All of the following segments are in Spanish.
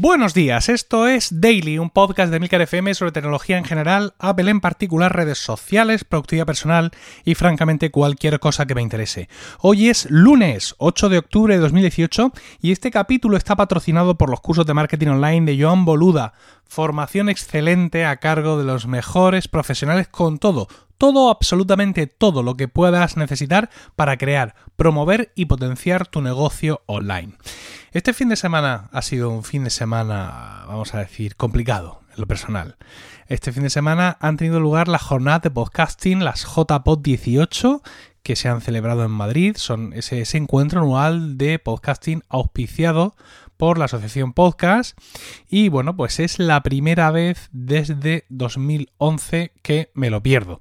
Buenos días, esto es Daily, un podcast de Milcar FM sobre tecnología en general, Apple en particular, redes sociales, productividad personal y francamente cualquier cosa que me interese. Hoy es lunes 8 de octubre de 2018 y este capítulo está patrocinado por los cursos de marketing online de Joan Boluda, formación excelente a cargo de los mejores profesionales con todo, todo, absolutamente todo lo que puedas necesitar para crear, promover y potenciar tu negocio online. Este fin de semana ha sido un fin de semana, vamos a decir, complicado en lo personal. Este fin de semana han tenido lugar las jornadas de podcasting, las JPod 18, que se han celebrado en Madrid. Son ese, ese encuentro anual de podcasting auspiciado por la Asociación Podcast. Y bueno, pues es la primera vez desde 2011 que me lo pierdo.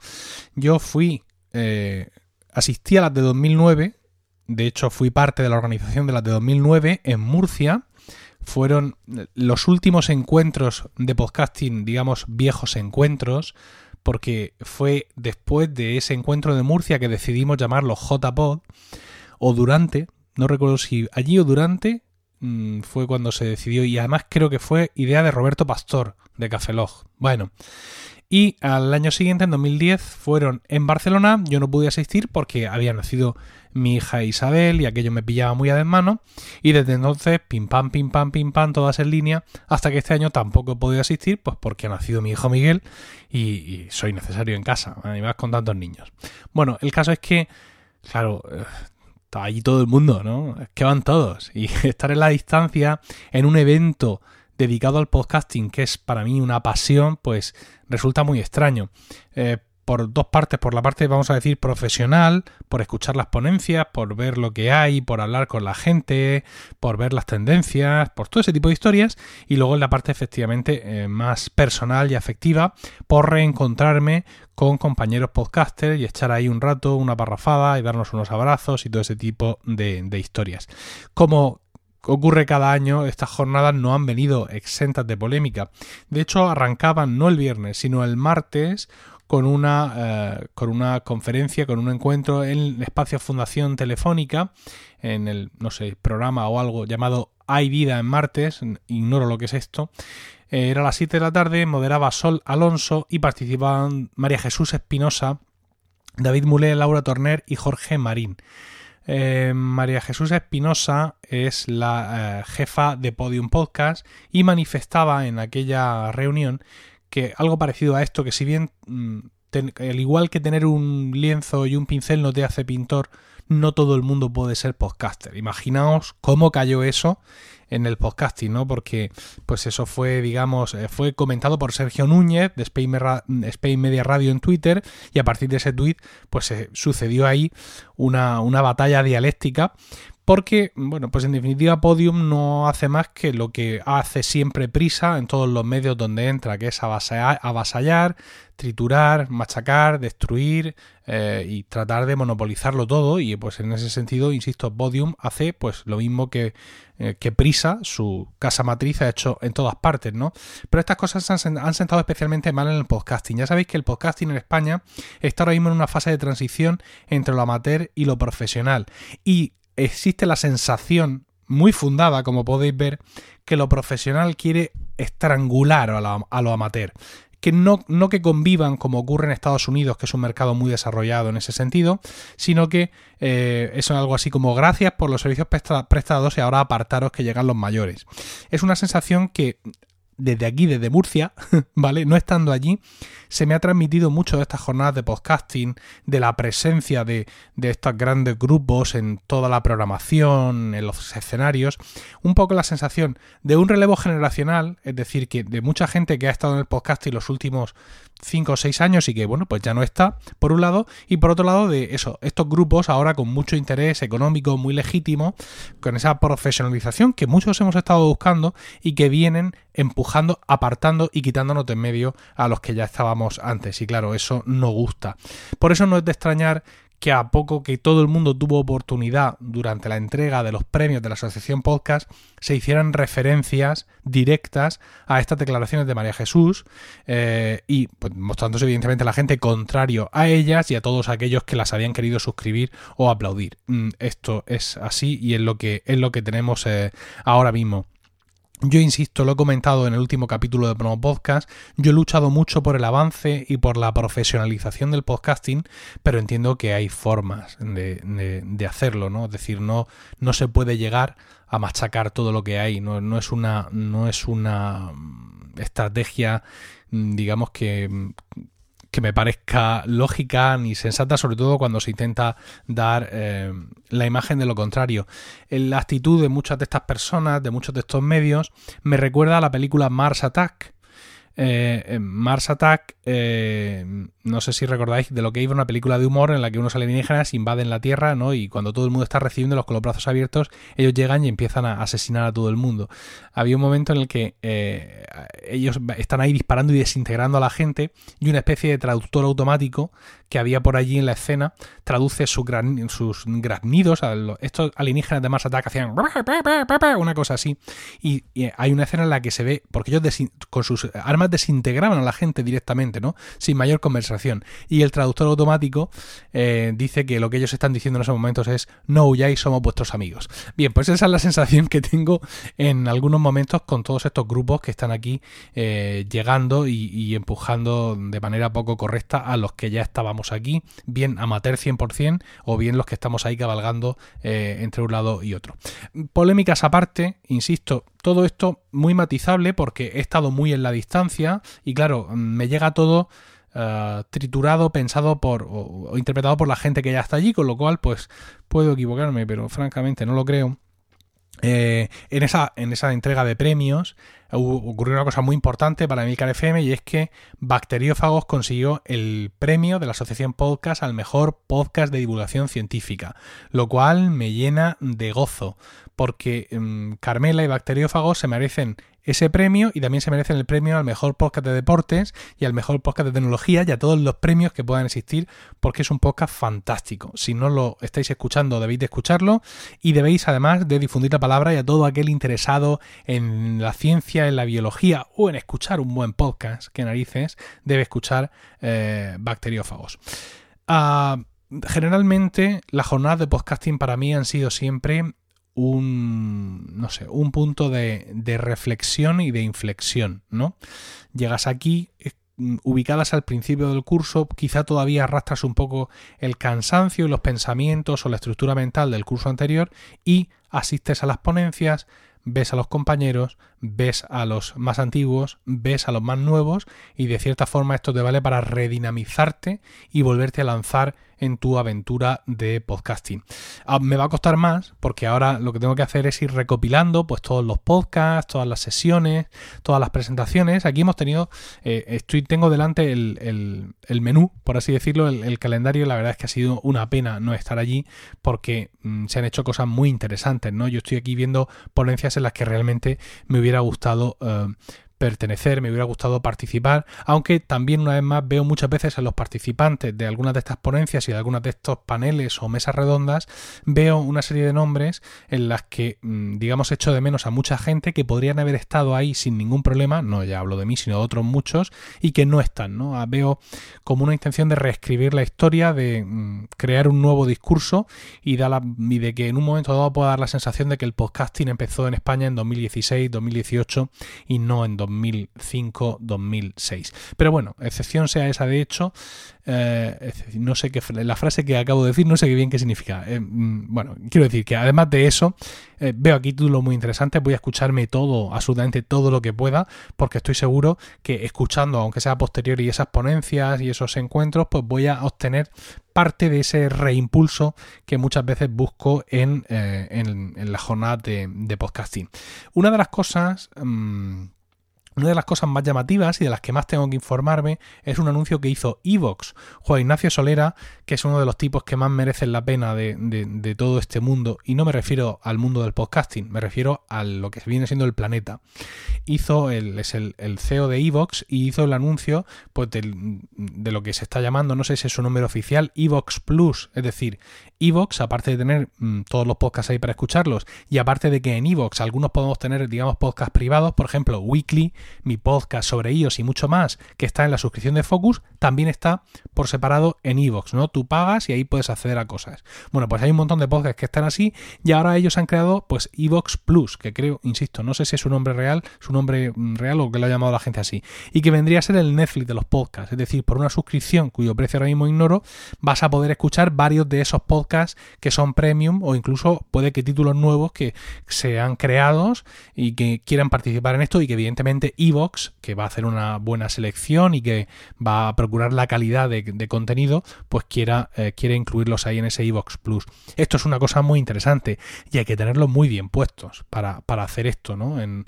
Yo fui, eh, asistí a las de 2009 de hecho fui parte de la organización de las de 2009 en Murcia. Fueron los últimos encuentros de podcasting, digamos, viejos encuentros, porque fue después de ese encuentro de Murcia que decidimos llamarlo JPod, o durante, no recuerdo si allí o durante, mm, fue cuando se decidió, y además creo que fue idea de Roberto Pastor, de Cafelog. Bueno, y al año siguiente, en 2010, fueron en Barcelona, yo no pude asistir porque había nacido mi hija Isabel y aquello me pillaba muy a desmano. Y desde entonces pim pam pim pam pim pam todas en línea hasta que este año tampoco he podido asistir pues porque ha nacido mi hijo Miguel y, soy necesario en casa. Además con tantos niños. Bueno el caso es que claro está allí todo el mundo no es que van todos. Y estar en la distancia en un evento dedicado al podcasting que es para mí una pasión pues resulta muy extraño. Eh, por dos partes, por la parte, vamos a decir, profesional, por escuchar las ponencias, por ver lo que hay, por hablar con la gente, por ver las tendencias, por todo ese tipo de historias, y luego en la parte efectivamente eh, más personal y afectiva, por reencontrarme con compañeros podcasters y echar ahí un rato, una parrafada y darnos unos abrazos y todo ese tipo de, de historias. Como ocurre cada año, estas jornadas no han venido exentas de polémica. De hecho, arrancaban no el viernes, sino el martes con una, eh, con una conferencia, con un encuentro en el espacio Fundación Telefónica, en el, no sé, programa o algo llamado Hay vida en martes, ignoro lo que es esto. Eh, era a las 7 de la tarde, moderaba Sol Alonso y participaban María Jesús Espinosa, David Mulé, Laura Torner y Jorge Marín. Eh, María Jesús Espinosa es la jefa de Podium Podcast y manifestaba en aquella reunión algo parecido a esto, que si bien mm, al igual que tener un lienzo y un pincel no te hace pintor, no todo el mundo puede ser podcaster. Imaginaos cómo cayó eso en el podcasting, ¿no? Porque pues eso fue, digamos, eh, fue comentado por Sergio Núñez de Spain, Media Radio en Twitter y a partir de ese tweet pues se sucedió ahí una, una batalla dialéctica porque, bueno, pues en definitiva Podium no hace más que lo que hace siempre prisa en todos los medios donde entra, que es avasallar, triturar, machacar, destruir eh, y tratar de monopolizarlo todo. Y pues en ese sentido, insisto, Podium hace pues lo mismo que, eh, que Prisa, su casa matriz, ha hecho en todas partes, ¿no? Pero estas cosas han, han sentado especialmente mal en el podcasting. Ya sabéis que el podcasting en España está ahora mismo en una fase de transición entre lo amateur y lo profesional. Y existe la sensación muy fundada, como podéis ver, que lo profesional quiere estrangular a, lo amateur. Que no, no, que convivan como ocurre en Estados Unidos, que es un mercado muy desarrollado en ese sentido, sino que eh, es algo así como gracias por los servicios prestados y ahora apartaros que llegan los mayores. Es una sensación que desde aquí, desde Murcia, ¿vale? No estando allí, se me ha transmitido mucho de estas jornadas de podcasting, de la presencia de, de, estos grandes grupos en toda la programación, en los escenarios, un poco la sensación de un relevo generacional, es decir, que de mucha gente que ha estado en el podcasting los últimos 5 o 6 años y que, bueno, pues ya no está, por un lado, y por otro lado, de eso, estos grupos ahora con mucho interés económico muy legítimo, con esa profesionalización que muchos hemos estado buscando y que vienen empujando, apartando y quitándonos de en medio a los que ya estábamos antes. Y claro, eso no gusta. Por eso no es de extrañar que a poco que todo el mundo tuvo oportunidad durante la entrega de los premios de la Asociación Podcast, se hicieran referencias directas a estas declaraciones de María Jesús eh, y pues, mostrándose evidentemente a la gente contrario a ellas y a todos aquellos que las habían querido suscribir o aplaudir. Mm, esto es así y es lo que, es lo que tenemos eh, ahora mismo. Yo insisto, lo he comentado en el último capítulo de Promo Podcast, yo he luchado mucho por el avance y por la profesionalización del podcasting, pero entiendo que hay formas de, hacerlo, ¿no? Es decir, no, no se puede llegar a machacar todo lo que hay, no, no es una, no es una estrategia, digamos que que me parezca lógica ni sensata, sobre todo cuando se intenta dar eh, la imagen de lo contrario. La actitud de muchas de estas personas, de muchos de estos medios, me recuerda a la película Mars Attack, eh, Mars Attack, eh, no sé si recordáis de lo que iba una película de humor en la que unos alienígenas invaden la Tierra, ¿no? Y cuando todo el mundo está recibiendo con los brazos abiertos, ellos llegan y empiezan a asesinar a todo el mundo. Había un momento en el que eh, ellos están ahí disparando y desintegrando a la gente y una especie de traductor automático que había por allí en la escena traduce sus, sus graznidos, a estos alienígenas de Mars Attack hacían una cosa así. Y, hay una escena en la que se ve, porque ellos con sus armas desintegraban a la gente directamente, ¿no? Sin mayor conversación. Y el traductor automático eh, dice que lo que ellos están diciendo en esos momentos es no huyáis, somos vuestros amigos. Bien, pues esa es la sensación que tengo en algunos momentos con todos estos grupos que están aquí eh, llegando y, empujando de manera poco correcta a los que ya estábamos aquí, bien amateur 100% o bien los que estamos ahí cabalgando eh, entre un lado y otro. Polémicas aparte, insisto, todo esto muy matizable porque he estado muy en la distancia y claro, me llega todo eh, triturado, pensado por o, interpretado por la gente que ya está allí, con lo cual pues puedo equivocarme, pero francamente no lo creo. Eh, en, esa, en esa entrega de premios ocurrió una cosa muy importante para Emilcar FM y es que Bacteriófagos consiguió el premio de la Asociación Podcast al mejor podcast de divulgación científica, lo cual me llena de gozo, porque mm, Carmela y Bacteriófagos se merecen ese premio y también se merecen el premio al mejor podcast de deportes y al mejor podcast de tecnología y a todos los premios que puedan existir porque es un podcast fantástico. Si no lo estáis escuchando debéis de escucharlo y debéis además de difundir la palabra y a todo aquel interesado en la ciencia, en la biología o en escuchar un buen podcast, que narices, debe escuchar eh, Bacteriófagos. Ah, generalmente las jornadas de podcasting para mí han sido siempre un, no sé, un punto de, reflexión y de inflexión, ¿no? Llegas aquí, eh, ubicadas al principio del curso, quizá todavía arrastras un poco el cansancio y los pensamientos o la estructura mental del curso anterior y asistes a las ponencias, ves a los compañeros, ves a los más antiguos, ves a los más nuevos y de cierta forma esto te vale para redinamizarte y volverte a lanzar en tu aventura de podcasting. Ah, me va a costar más porque ahora lo que tengo que hacer es ir recopilando pues todos los podcasts, todas las sesiones, todas las presentaciones. Aquí hemos tenido, eh, estoy, tengo delante el, menú, por así decirlo, el, calendario. La verdad es que ha sido una pena no estar allí porque mm, se han hecho cosas muy interesantes, ¿no? Yo estoy aquí viendo ponencias en las que realmente me hubiera gustado eh, pertenecer, me hubiera gustado participar, aunque también una vez más veo muchas veces en los participantes de algunas de estas ponencias y de algunas de estos paneles o mesas redondas, veo una serie de nombres en las que, mm, digamos, echo de menos a mucha gente que podrían haber estado ahí sin ningún problema, no ya hablo de mí, sino de otros muchos, y que no están, ¿no? Ah, veo como una intención de reescribir la historia, de mm, crear un nuevo discurso y, da la, y de que en un momento dado pueda dar la sensación de que el podcasting empezó en España en 2016, 2018 y no en 2018 2005-2006. Pero bueno, excepción sea esa de hecho, eh, no sé qué, la frase que acabo de decir, no sé qué bien qué significa. Eh, mm, bueno, quiero decir que además de eso, eh, veo aquí títulos muy interesantes, voy a escucharme todo, absolutamente todo lo que pueda, porque estoy seguro que escuchando, aunque sea posterior y esas ponencias y esos encuentros, pues voy a obtener parte de ese reimpulso que muchas veces busco en, en, la jornada de, podcasting. Una de las cosas... Mm, una de las cosas más llamativas y de las que más tengo que informarme es un anuncio que hizo Evox, Juan Ignacio Solera, que es uno de los tipos que más merecen la pena de, todo este mundo, y no me refiero al mundo del podcasting, me refiero a lo que viene siendo el planeta. Hizo, el, es el, CEO de Evox y hizo el anuncio pues, de, lo que se está llamando, no sé si es su número oficial, Evox Plus, es decir, Evox, aparte de tener mm, todos los podcasts ahí para escucharlos, y aparte de que en Evox algunos podemos tener, digamos, podcasts privados, por ejemplo, Weekly, mi podcast sobre iOS y mucho más, que está en la suscripción de Focus, también está por separado en iVoox, ¿no? Tú pagas y ahí puedes acceder a cosas. Bueno, pues hay un montón de podcasts que están así y ahora ellos han creado pues iVoox Plus, que creo, insisto, no sé si es su nombre real, su nombre mm, real o que lo ha llamado la gente así, y que vendría a ser el Netflix de los podcasts, es decir, por una suscripción cuyo precio ahora mismo ignoro, vas a poder escuchar varios de esos podcasts que son premium o incluso puede que títulos nuevos que sean creados y que quieran participar en esto y que evidentemente Evox, que va a hacer una buena selección y que va a procurar la calidad de, contenido, pues quiera, eh, quiere incluirlos ahí en ese Evox Plus. Esto es una cosa muy interesante y hay que tenerlos muy bien puestos para, hacer esto, ¿no? En,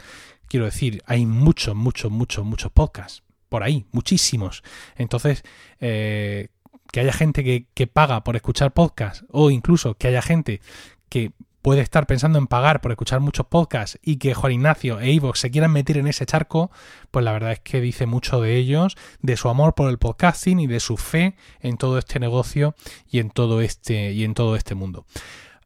quiero decir, hay muchos, muchos, muchos, muchos podcasts por ahí, muchísimos. Entonces, eh, que haya gente que, que, paga por escuchar podcasts o incluso que haya gente que puede estar pensando en pagar por escuchar muchos podcasts y que Juan Ignacio e Ivox se quieran meter en ese charco, pues la verdad es que dice mucho de ellos, de su amor por el podcasting y de su fe en todo este negocio y en todo este, y en todo este mundo.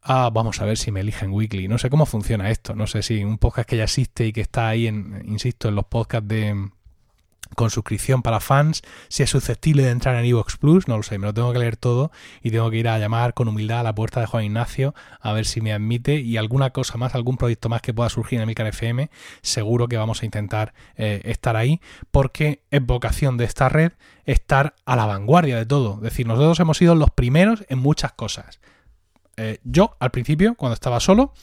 Ah, vamos a ver si me eligen weekly. No sé cómo funciona esto. No sé si un podcast que ya existe y que está ahí, en, insisto, en los podcasts de, con suscripción para fans, si es susceptible de entrar en Evox Plus, no lo sé, me lo tengo que leer todo y tengo que ir a llamar con humildad a la puerta de Juan Ignacio a ver si me admite y alguna cosa más, algún proyecto más que pueda surgir en Emilcar FM, seguro que vamos a intentar eh, estar ahí porque es vocación de esta red estar a la vanguardia de todo, es decir, nosotros hemos sido los primeros en muchas cosas. Eh, yo al principio, cuando estaba solo,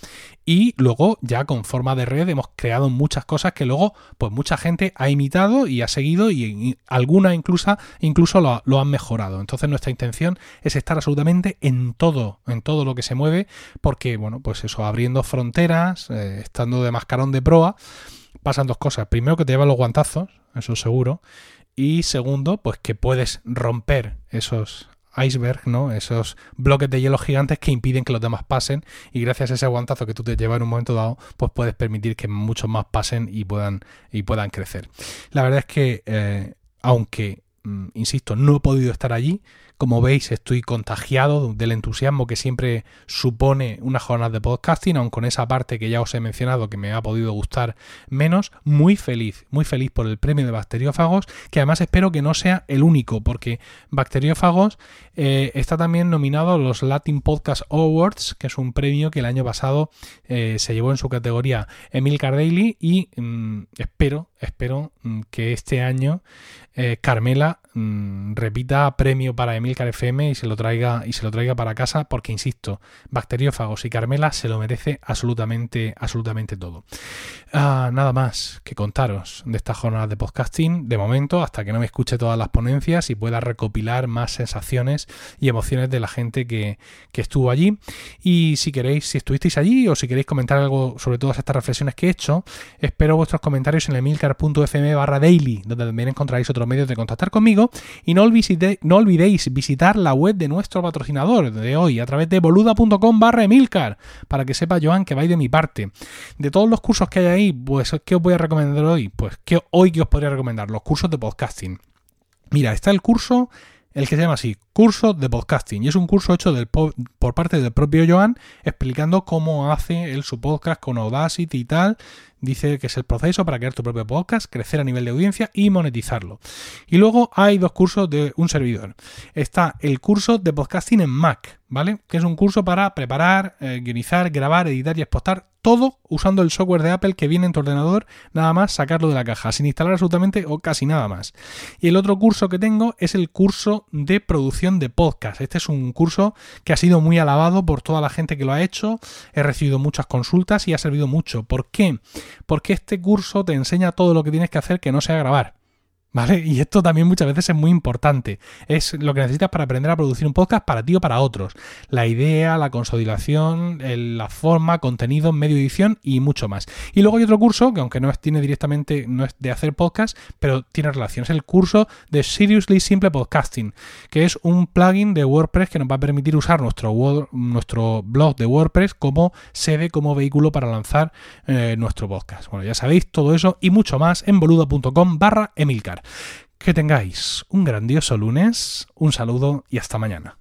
y luego ya con forma de red hemos creado muchas cosas que luego pues mucha gente ha imitado y ha seguido y, alguna incluso, incluso lo, han mejorado. Entonces nuestra intención es estar absolutamente en todo, en todo lo que se mueve, porque bueno, pues eso, abriendo fronteras, eh, estando de mascarón de proa, pasan dos cosas. Primero que te llevan los guantazos, eso seguro. Y segundo, pues que puedes romper esos iceberg, ¿no? Esos bloques de hielo gigantes que impiden que los demás pasen y gracias a ese aguantazo que tú te llevas en un momento dado, pues puedes permitir que muchos más pasen y puedan, y puedan crecer. La verdad es que, eh, aunque, insisto, no he podido estar allí, como veis, estoy contagiado del entusiasmo que siempre supone una jornada de podcasting, aun con esa parte que ya os he mencionado que me ha podido gustar menos. Muy feliz, muy feliz por el premio de Bacteriófagos, que además espero que no sea el único, porque Bacteriófagos eh, está también nominado a los Latin Podcast Awards, que es un premio que el año pasado eh, se llevó en su categoría Emil Cardelli y mm, espero, espero mm, que este año eh, Carmela mm, repita premio para Emilcar FM y se lo traiga y se lo traiga para casa porque insisto bacteriófagos y Carmela se lo merece absolutamente absolutamente todo. Ah, nada más que contaros de esta jornada de podcasting de momento hasta que no me escuche todas las ponencias y pueda recopilar más sensaciones y emociones de la gente que, que estuvo allí. Y si queréis si estuvisteis allí o si queréis comentar algo sobre todas estas reflexiones que he hecho espero vuestros comentarios en emilcar.fm barra daily donde también encontraréis otros medios de contactar conmigo y no, no olvidéis visitar la web de nuestro patrocinador de hoy a través de boluda.com barra Emilcar para que sepa Joan que vais de mi parte. De todos los cursos que hay ahí, pues ¿qué os voy a recomendar hoy? Pues que hoy que os podría recomendar los cursos de podcasting. Mira, está el curso el que se llama así, curso de podcasting. Y es un curso hecho del por parte del propio Joan explicando cómo hace él su podcast con Audacity y tal. Dice que es el proceso para crear tu propio podcast, crecer a nivel de audiencia y monetizarlo. Y luego hay dos cursos de un servidor. Está el curso de podcasting en Mac, ¿vale? Que es un curso para preparar, eh, guionizar, grabar, editar y exportar todo usando el software de Apple que viene en tu ordenador, nada más sacarlo de la caja, sin instalar absolutamente o casi nada más. Y el otro curso que tengo es el curso de producción de podcast. Este es un curso que ha sido muy alabado por toda la gente que lo ha hecho, he recibido muchas consultas y ha servido mucho. ¿Por qué? Porque este curso te enseña todo lo que tienes que hacer que no sea grabar. ¿Vale? Y esto también muchas veces es muy importante. Es lo que necesitas para aprender a producir un podcast para ti o para otros. La idea, la consolidación, la forma, contenido, medio edición y mucho más. Y luego hay otro curso que aunque no tiene directamente, no es de hacer podcast, pero tiene relación. Es el curso de Seriously Simple Podcasting, que es un plugin de WordPress que nos va a permitir usar nuestro, nuestro blog de WordPress como sede, como vehículo para lanzar eh, nuestro podcast. Bueno, ya sabéis todo eso y mucho más en boluda.com barra Emilcar. Que tengáis un grandioso lunes, un saludo y hasta mañana.